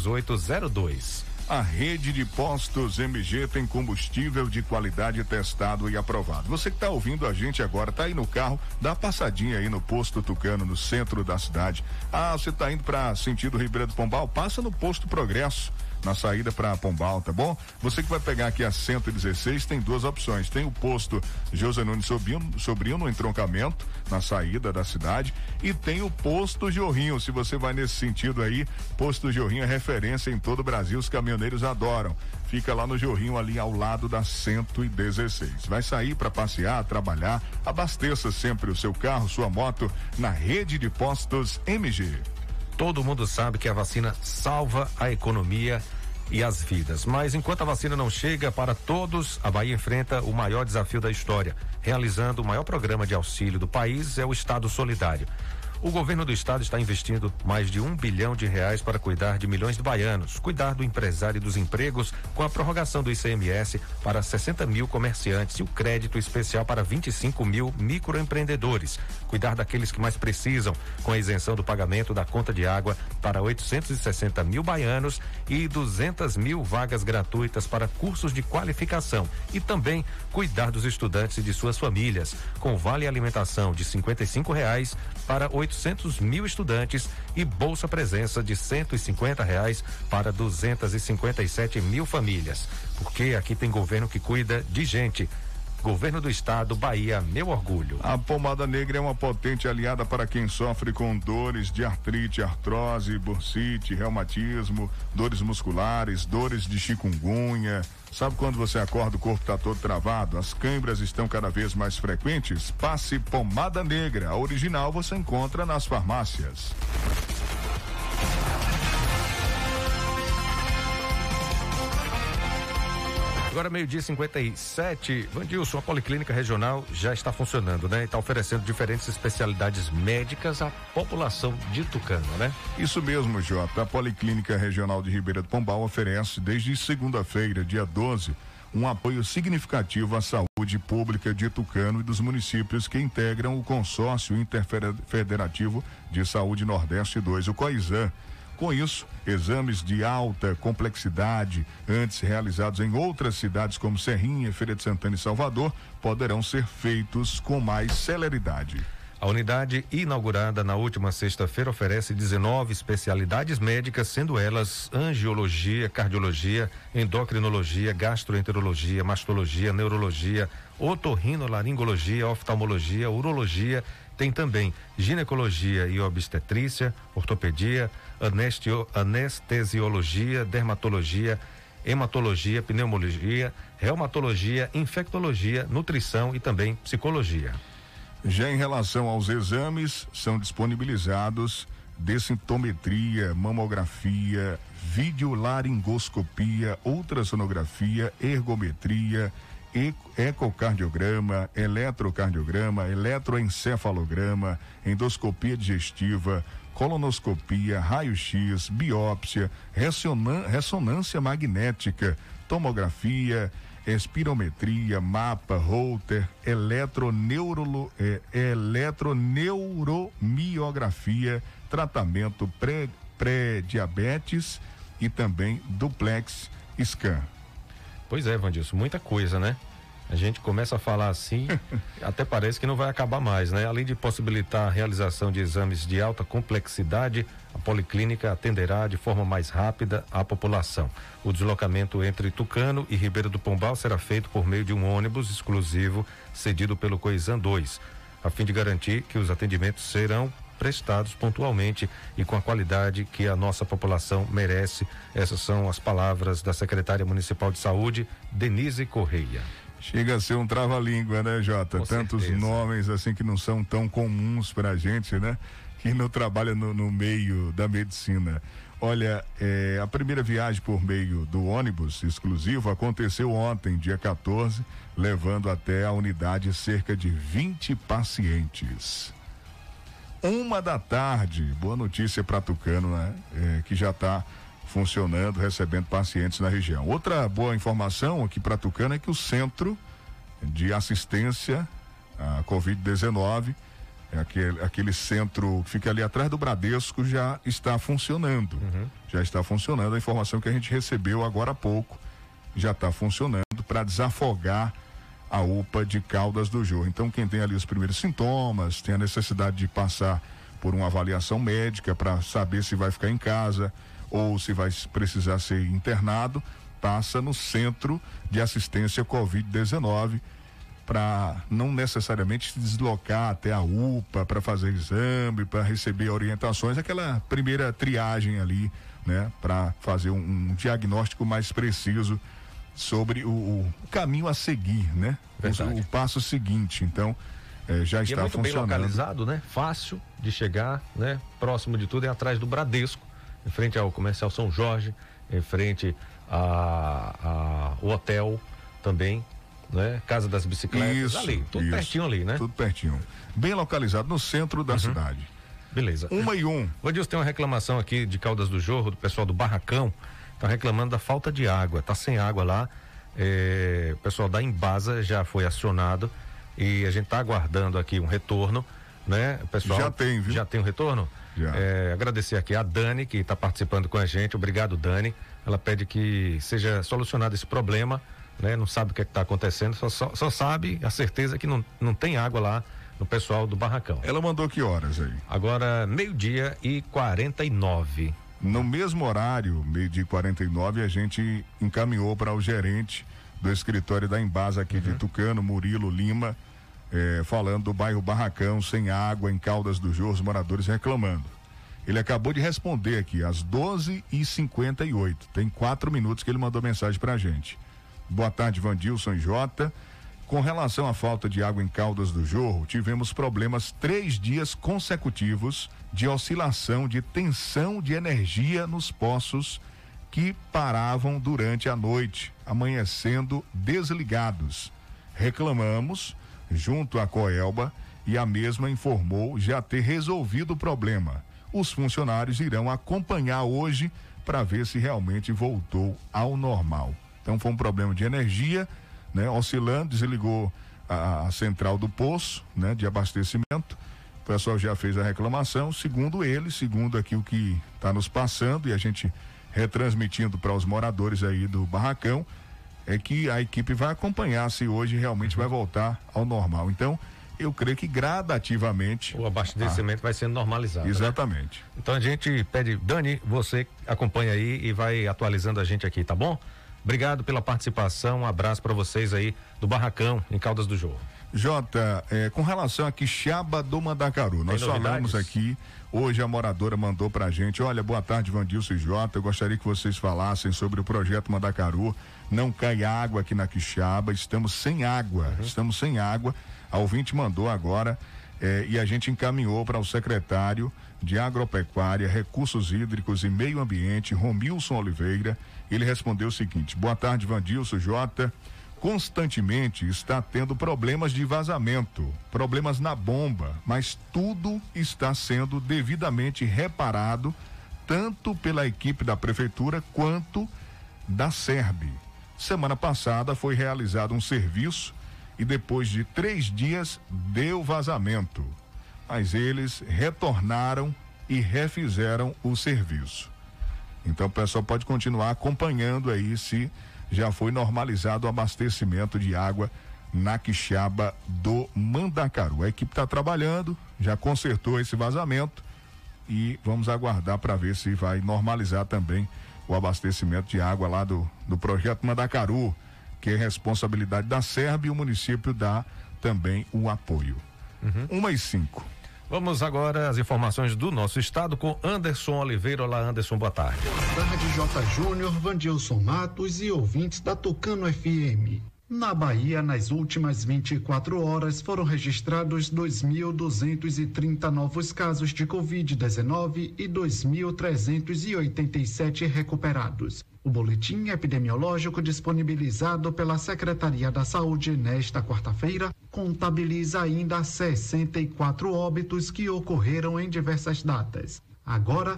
[SPEAKER 1] 1802.
[SPEAKER 2] A rede de postos MG tem combustível de qualidade testado e aprovado. Você que está ouvindo a gente agora, está aí no carro, dá passadinha aí no posto Tucano, no centro da cidade. Ah, você está indo para sentido Ribeira do Pombal? Passa no posto Progresso na saída para Pombal, tá bom? Você que vai pegar aqui a 116 tem duas opções. Tem o posto José Nunes Sobrinho, Sobrinho no entroncamento, na saída da cidade, e tem o posto Jorrinho. Se você vai nesse sentido aí, posto Jorrinho é referência em todo o Brasil, os caminhoneiros adoram. Fica lá no Jorrinho, ali ao lado da 116. Vai sair para passear, trabalhar, abasteça sempre o seu carro, sua moto na rede de postos MG.
[SPEAKER 1] Todo mundo sabe que a vacina salva a economia e as vidas. Mas enquanto a vacina não chega para todos, a Bahia enfrenta o maior desafio da história. Realizando o maior programa de auxílio do país é o Estado Solidário. O governo do estado está investindo mais de um bilhão de reais para cuidar de milhões de baianos, cuidar do empresário e dos empregos, com a prorrogação do ICMS para 60 mil comerciantes e o crédito especial para 25 mil microempreendedores, cuidar daqueles que mais precisam, com a isenção do pagamento da conta de água para 860 mil baianos e 200 mil vagas gratuitas para cursos de qualificação e também cuidar dos estudantes e de suas famílias, com vale alimentação de 55 reais para 800 mil estudantes e bolsa presença de 150 reais para 257 mil famílias. Porque aqui tem governo que cuida de gente. Governo do Estado, Bahia, meu orgulho.
[SPEAKER 2] A pomada negra é uma potente aliada para quem sofre com dores de artrite, artrose, bursite, reumatismo, dores musculares, dores de chikungunya Sabe quando você acorda o corpo está todo travado? As câimbras estão cada vez mais frequentes? Passe pomada negra. A original você encontra nas farmácias.
[SPEAKER 1] Agora, meio-dia 57. Vandilson, a Policlínica Regional já está funcionando, né? Está oferecendo diferentes especialidades médicas à população de Tucano, né?
[SPEAKER 2] Isso mesmo, Jota. A Policlínica Regional de Ribeira do Pombal oferece, desde segunda-feira, dia 12, um apoio significativo à saúde pública de Tucano e dos municípios que integram o Consórcio Interfederativo de Saúde Nordeste 2, o COISAN com isso, exames de alta complexidade, antes realizados em outras cidades como Serrinha, Feira de Santana e Salvador, poderão ser feitos com mais celeridade.
[SPEAKER 1] A unidade inaugurada na última sexta-feira oferece 19 especialidades médicas, sendo elas angiologia, cardiologia, endocrinologia, gastroenterologia, mastologia, neurologia, otorrinolaringologia, oftalmologia, urologia, tem também ginecologia e obstetrícia, ortopedia, anestesiologia, dermatologia, hematologia, pneumologia, reumatologia, infectologia, nutrição e também psicologia.
[SPEAKER 2] Já em relação aos exames, são disponibilizados dessintometria, mamografia, videolaringoscopia, ultrassonografia, ergometria, ecocardiograma, eletrocardiograma, eletroencefalograma, endoscopia digestiva, colonoscopia, raio-x, biópsia, ressonância magnética, tomografia, espirometria, mapa, Holter, eletroneurolo, é, eletroneuromiografia, tratamento pré-diabetes pré e também duplex scan.
[SPEAKER 1] Pois é, Vandilson, muita coisa, né? A gente começa a falar assim, até parece que não vai acabar mais, né? Além de possibilitar a realização de exames de alta complexidade, a policlínica atenderá de forma mais rápida a população. O deslocamento entre Tucano e Ribeira do Pombal será feito por meio de um ônibus exclusivo cedido pelo Coisan 2, a fim de garantir que os atendimentos serão prestados pontualmente e com a qualidade que a nossa população merece. Essas são as palavras da secretária municipal de saúde, Denise Correia.
[SPEAKER 2] Chega a ser um trava-língua, né, Jota?
[SPEAKER 1] Com
[SPEAKER 2] Tantos
[SPEAKER 1] certeza.
[SPEAKER 2] nomes assim que não são tão comuns para a gente, né? Que não trabalha no, no meio da medicina. Olha, é, a primeira viagem por meio do ônibus exclusivo aconteceu ontem, dia 14, levando até a unidade cerca de 20 pacientes. Uma da tarde, boa notícia para Tucano, né? É, que já está funcionando, recebendo pacientes na região. Outra boa informação aqui para Tucano é que o centro de assistência à Covid-19, é aquele, aquele centro que fica ali atrás do Bradesco, já está funcionando. Já está funcionando. A informação que a gente recebeu agora há pouco já está funcionando para desafogar a UPA de Caldas do Jorro. Então, quem tem ali os primeiros sintomas, tem a necessidade de passar por uma avaliação médica para saber se vai ficar em casa ou se vai precisar ser internado, passa no centro de assistência Covid-19 para não necessariamente se deslocar até a UPA para fazer exame, para receber orientações, aquela primeira triagem ali, né, para fazer um, um diagnóstico mais preciso sobre o, o caminho a seguir, né? O, o passo seguinte. Então, eh, já
[SPEAKER 1] E é
[SPEAKER 2] está
[SPEAKER 1] muito bem
[SPEAKER 2] funcionando.
[SPEAKER 1] localizado, né? Fácil de chegar, né? Próximo de tudo é atrás do Bradesco, em frente ao Comercial São Jorge, em frente a, a- o hotel também, né? Casa das Bicicletas,
[SPEAKER 2] Isso,
[SPEAKER 1] ali, tudo
[SPEAKER 2] isso.
[SPEAKER 1] pertinho ali, né?
[SPEAKER 2] Tudo pertinho. Bem localizado no centro da cidade.
[SPEAKER 1] Beleza.
[SPEAKER 2] Uma e um.
[SPEAKER 1] O Adilson tem uma reclamação aqui de Caldas do Jorro, do pessoal do Barracão, tá reclamando da falta de água, tá sem água lá. É, o pessoal da Embasa já foi acionado e a gente tá aguardando aqui um retorno, né? O pessoal
[SPEAKER 2] Já tem, viu?
[SPEAKER 1] Já tem um retorno? É, agradecer aqui a Dani, que está participando com a gente. Obrigado, Dani. Ela pede que seja solucionado esse problema, né? Não sabe o que está acontecendo, só, só, só sabe a certeza que não, não tem água lá no pessoal do Barracão.
[SPEAKER 2] Ela mandou que horas aí?
[SPEAKER 1] Agora, meio-dia e 49.
[SPEAKER 2] No mesmo horário, meio-dia e 49, a gente encaminhou para o gerente do escritório da Embasa aqui
[SPEAKER 1] Uhum.
[SPEAKER 2] de Tucano, Murilo Lima, eh, falando do bairro Barracão, sem água, em Caldas do Jorro, os moradores reclamando. Ele acabou de responder aqui, às 12h58. Tem quatro minutos que ele mandou mensagem para a gente. Boa tarde, Vandilson Jota. Com relação à falta de água em Caldas do Jorro, tivemos problemas três dias consecutivos de oscilação de tensão de energia nos poços que paravam durante a noite, amanhecendo desligados. Reclamamos junto à Coelba e a mesma informou já ter resolvido o problema. Os funcionários irão acompanhar hoje para ver se realmente voltou ao normal. Então foi um problema de energia, né? Oscilando, desligou a, a central do poço, né? De abastecimento. O pessoal já fez a reclamação, segundo ele, segundo aqui o que está nos passando e a gente retransmitindo para os moradores aí do barracão, é que a equipe vai acompanhar se hoje realmente vai voltar ao normal. Então, eu creio que gradativamente.
[SPEAKER 1] O abastecimento vai sendo normalizado. né?
[SPEAKER 2] Exatamente.
[SPEAKER 1] Então a gente pede, Dani, você acompanha aí e vai atualizando a gente aqui, tá bom? Obrigado pela participação, um abraço para vocês aí do Barracão, em Caldas do Jorro.
[SPEAKER 2] Jota, eh, com relação a Quixaba do Mandacaru, nós
[SPEAKER 1] novidades?
[SPEAKER 2] falamos aqui, hoje a moradora mandou pra gente, olha, boa tarde Vandilson e Jota, eu gostaria que vocês falassem sobre o projeto Mandacaru, não cai água aqui na Quixaba, estamos sem água,
[SPEAKER 1] Uhum.
[SPEAKER 2] estamos sem água, A ouvinte mandou agora eh, e a gente encaminhou para o secretário de Agropecuária, Recursos Hídricos e Meio Ambiente, Romilson Oliveira. Ele respondeu o seguinte: Boa tarde, Vandilson Jota. Constantemente está tendo problemas de vazamento, problemas na bomba, mas tudo está sendo devidamente reparado, tanto pela equipe da prefeitura quanto da SERB. Semana passada foi realizado um serviço e depois de três dias deu vazamento. Mas eles retornaram e refizeram o serviço. Então o pessoal pode continuar acompanhando aí se já foi normalizado o abastecimento de água na Quixaba do Mandacaru. A equipe está trabalhando, já consertou esse vazamento e vamos aguardar para ver se vai normalizar também o abastecimento de água lá do, do projeto Mandacaru, que é responsabilidade da SERB e o município dá também o apoio. Uhum. Uma e cinco.
[SPEAKER 1] Vamos agora às informações do nosso estado com Anderson Oliveira. Olá, Anderson, boa tarde.
[SPEAKER 19] Boa tarde, J. Júnior, Vandilson Matos e ouvintes da Tucano FM. Na Bahia, nas últimas 24 horas, foram registrados 2.230 novos casos de Covid-19 e 2.387 recuperados. O boletim epidemiológico disponibilizado pela Secretaria da Saúde nesta quarta-feira contabiliza ainda 64 óbitos que ocorreram em diversas datas. Agora,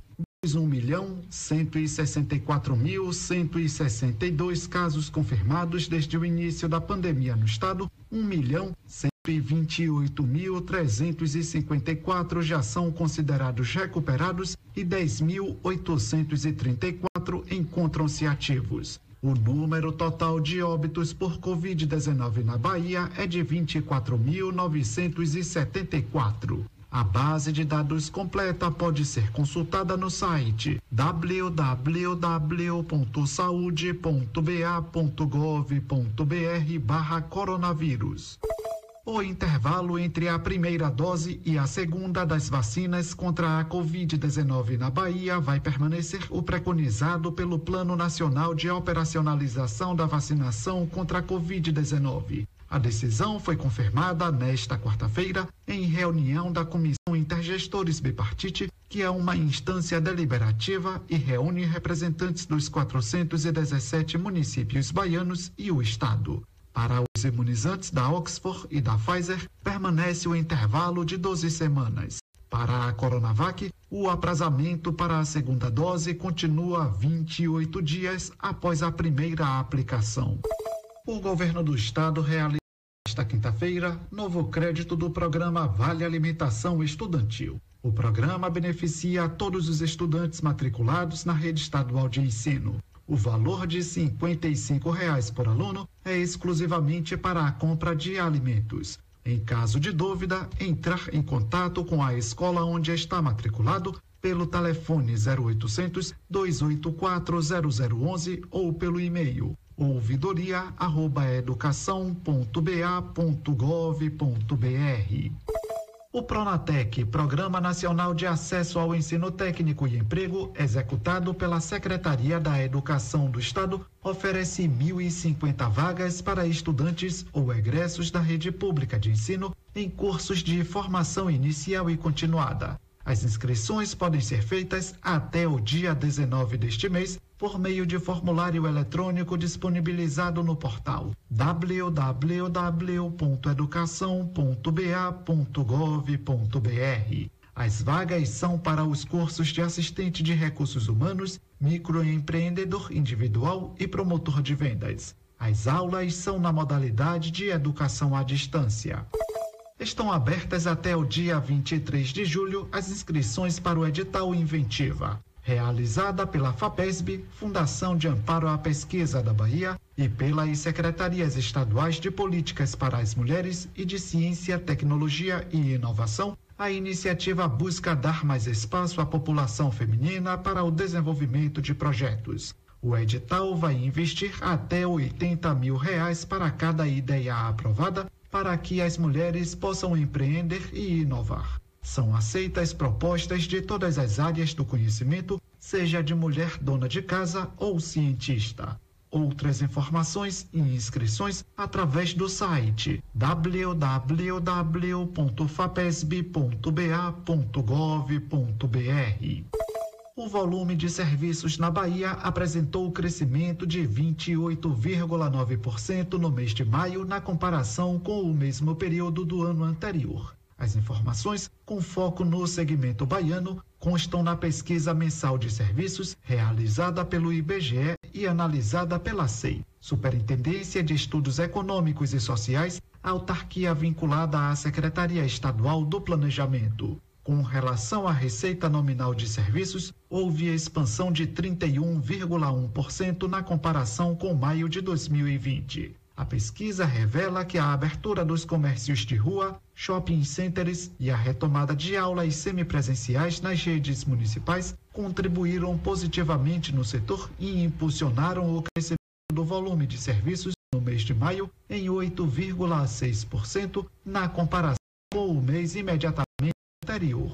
[SPEAKER 19] 1 milhão 164 mil 162 casos confirmados desde o início da pandemia no estado, 1 milhão 128.354 já são considerados recuperados e 10.834 encontram-se ativos. O número total de óbitos por Covid-19 na Bahia é de 24.974. A base de dados completa pode ser consultada no site www.saude.ba.gov.br barra coronavírus. O intervalo entre a primeira dose e a segunda das vacinas contra a Covid-19 na Bahia vai permanecer o preconizado pelo Plano Nacional de Operacionalização da Vacinação contra a Covid-19. A decisão foi confirmada nesta quarta-feira em reunião da Comissão Intergestores Bipartite, que é uma instância deliberativa e reúne representantes dos 417 municípios baianos e o Estado. Para os imunizantes da Oxford e da Pfizer, permanece o intervalo de 12 semanas. Para a Coronavac, o aprazamento para a segunda dose continua 28 dias após a primeira aplicação. O governo do estado realiza esta quinta-feira novo crédito do programa Vale Alimentação Estudantil. O programa beneficia todos os estudantes matriculados na rede estadual de ensino. O valor de 55 reais por aluno é exclusivamente para a compra de alimentos. Em caso de dúvida, entrar em contato com a escola onde está matriculado pelo telefone 0800 284 0011 ou pelo e-mail ouvidoria@educação.ba.gov.br. O Pronatec, Programa Nacional de Acesso ao Ensino Técnico e Emprego, executado pela Secretaria da Educação do Estado, oferece 1.050 vagas para estudantes ou egressos da rede pública de ensino em cursos de formação inicial e continuada. As inscrições podem ser feitas até o dia 19 deste mês por meio de formulário eletrônico disponibilizado no portal www.educação.ba.gov.br. As vagas são para os cursos de assistente de recursos humanos, microempreendedor individual e promotor de vendas. As aulas são na modalidade de educação à distância. Estão abertas até o dia 23 de julho as inscrições para o edital Inventiva, realizada pela FAPESB, Fundação de Amparo à Pesquisa da Bahia, e pelas secretarias estaduais de Políticas para as Mulheres e de Ciência, Tecnologia e Inovação. A iniciativa busca dar mais espaço à população feminina para o desenvolvimento de projetos. O edital vai investir até 80 mil reais para cada ideia aprovada para que as mulheres possam empreender e inovar. São aceitas propostas de todas as áreas do conhecimento, seja de mulher dona de casa ou cientista. Outras informações e inscrições através do site www.fapesb.ba.gov.br. O volume de serviços na Bahia apresentou crescimento de 28,9% no mês de maio na comparação com o mesmo período do ano anterior. As informações, com foco no segmento baiano, constam na pesquisa mensal de serviços realizada pelo IBGE e analisada pela SEI, Superintendência de Estudos Econômicos e Sociais, autarquia vinculada à Secretaria Estadual do Planejamento. Com relação à receita nominal de serviços, houve expansão de 31,1% na comparação com maio de 2020. A pesquisa revela que a abertura dos comércios de rua, shopping centers e a retomada de aulas semipresenciais nas redes municipais contribuíram positivamente no setor e impulsionaram o crescimento do volume de serviços no mês de maio em 8,6% na comparação com o mês imediatamente anterior.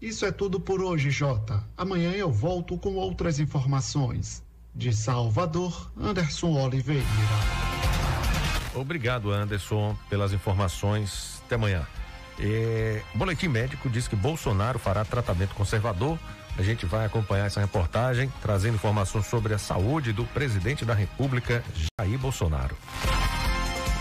[SPEAKER 19] Isso é tudo por hoje, Jota. Amanhã eu volto com outras informações. De Salvador, Anderson Oliveira.
[SPEAKER 1] Obrigado, Anderson, pelas informações. Até amanhã. É, boletim médico diz que Bolsonaro fará tratamento conservador. A gente vai acompanhar essa reportagem, trazendo informações sobre a saúde do presidente da República, Jair Bolsonaro.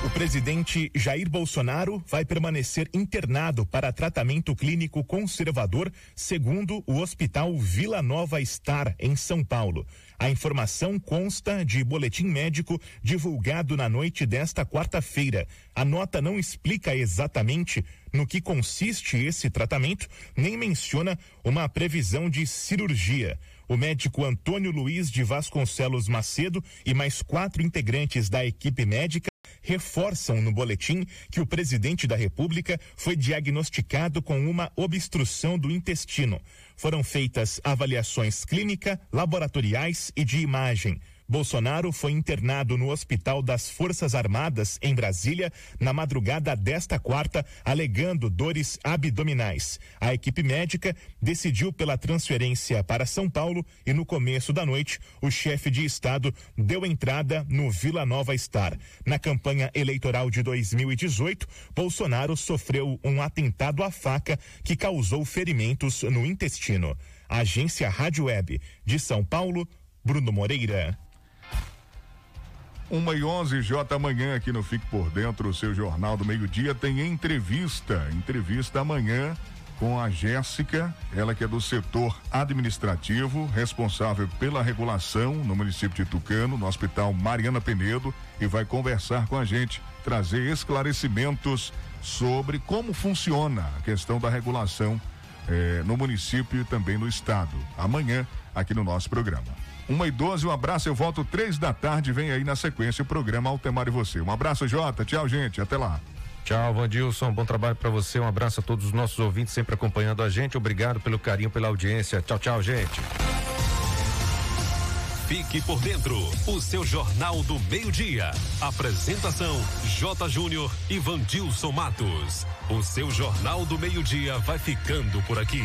[SPEAKER 20] O presidente Jair Bolsonaro vai permanecer internado para tratamento clínico conservador, segundo o Hospital Vila Nova Star, em São Paulo. A informação consta de boletim médico divulgado na noite desta quarta-feira. A nota não explica exatamente no que consiste esse tratamento, nem menciona uma previsão de cirurgia. O médico Antônio Luiz de Vasconcelos Macedo e mais quatro integrantes da equipe médica reforçam no boletim que o presidente da República foi diagnosticado com uma obstrução do intestino. Foram feitas avaliações clínica, laboratoriais e de imagem. Bolsonaro foi internado no Hospital das Forças Armadas, em Brasília, na madrugada desta quarta, alegando dores abdominais. A equipe médica decidiu pela transferência para São Paulo e, no começo da noite, o chefe de Estado deu entrada no Vila Nova Star. Na campanha eleitoral de 2018, Bolsonaro sofreu um atentado à faca que causou ferimentos no intestino. Agência Rádio Web de São Paulo, Bruno Moreira.
[SPEAKER 2] Uma e onze J amanhã aqui no Fique por Dentro, o seu jornal do meio-dia tem entrevista, entrevista amanhã com a Jéssica, ela que é do setor administrativo, responsável pela regulação no município de Tucano, no Hospital Mariana Penedo, e vai conversar com a gente, trazer esclarecimentos sobre como funciona a questão da regulação eh, no município e também no estado. Amanhã, aqui no nosso programa. Uma e doze, um abraço, eu volto três da tarde, vem aí na sequência o programa Altemar e você. Um abraço, Jota, tchau, gente, até lá.
[SPEAKER 1] Tchau, Vandilson, bom trabalho para você, um abraço a todos os nossos ouvintes sempre acompanhando a gente, obrigado pelo carinho, pela audiência, tchau, tchau, gente.
[SPEAKER 10] Fique por dentro, o seu Jornal do Meio-Dia. Apresentação: J. Júnior e Vandilson Matos. O seu Jornal do Meio-Dia vai ficando por aqui.